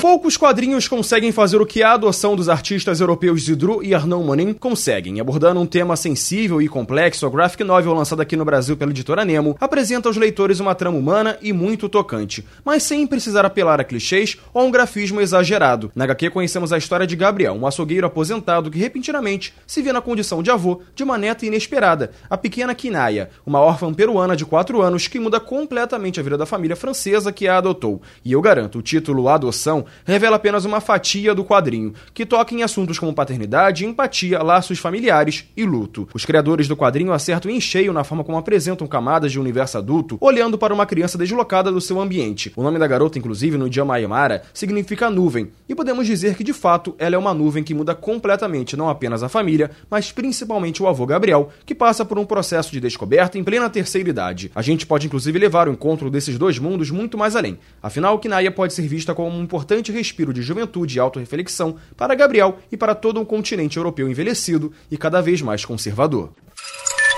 Poucos quadrinhos conseguem fazer o que a adoção dos artistas europeus Zidru e Arnaud Monin conseguem. Abordando um tema sensível e complexo, a graphic novel lançada aqui no Brasil pela editora Nemo apresenta aos leitores uma trama humana e muito tocante, mas sem precisar apelar a clichês ou a um grafismo exagerado. Na HQ conhecemos a história de Gabriel, um açougueiro aposentado que repentinamente se vê na condição de avô de uma neta inesperada, a pequena Kinaya, uma órfã peruana de 4 anos que muda completamente a vida da família francesa que a adotou. E eu garanto, o título Adoção revela apenas uma fatia do quadrinho, que toca em assuntos como paternidade, empatia, laços familiares e luto. Os criadores do quadrinho acertam em cheio na forma como apresentam camadas de universo adulto, olhando para uma criança deslocada do seu ambiente. O nome da garota, inclusive, no idioma Aymara, significa nuvem, e podemos dizer que de fato ela é uma nuvem que muda completamente não apenas a família, mas principalmente o avô Gabriel, que passa por um processo de descoberta em plena terceira idade. A gente pode inclusive levar o encontro desses dois mundos muito mais além. Afinal, Kinaya pode ser vista como um importante importante respiro de juventude e autorreflexão para Gabriel e para todo um continente europeu envelhecido e cada vez mais conservador.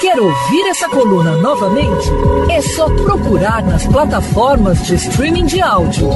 Quer ouvir essa coluna novamente? É só procurar nas plataformas de streaming de áudio.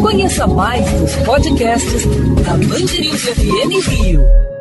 Conheça mais dos podcasts da Band FM Rio.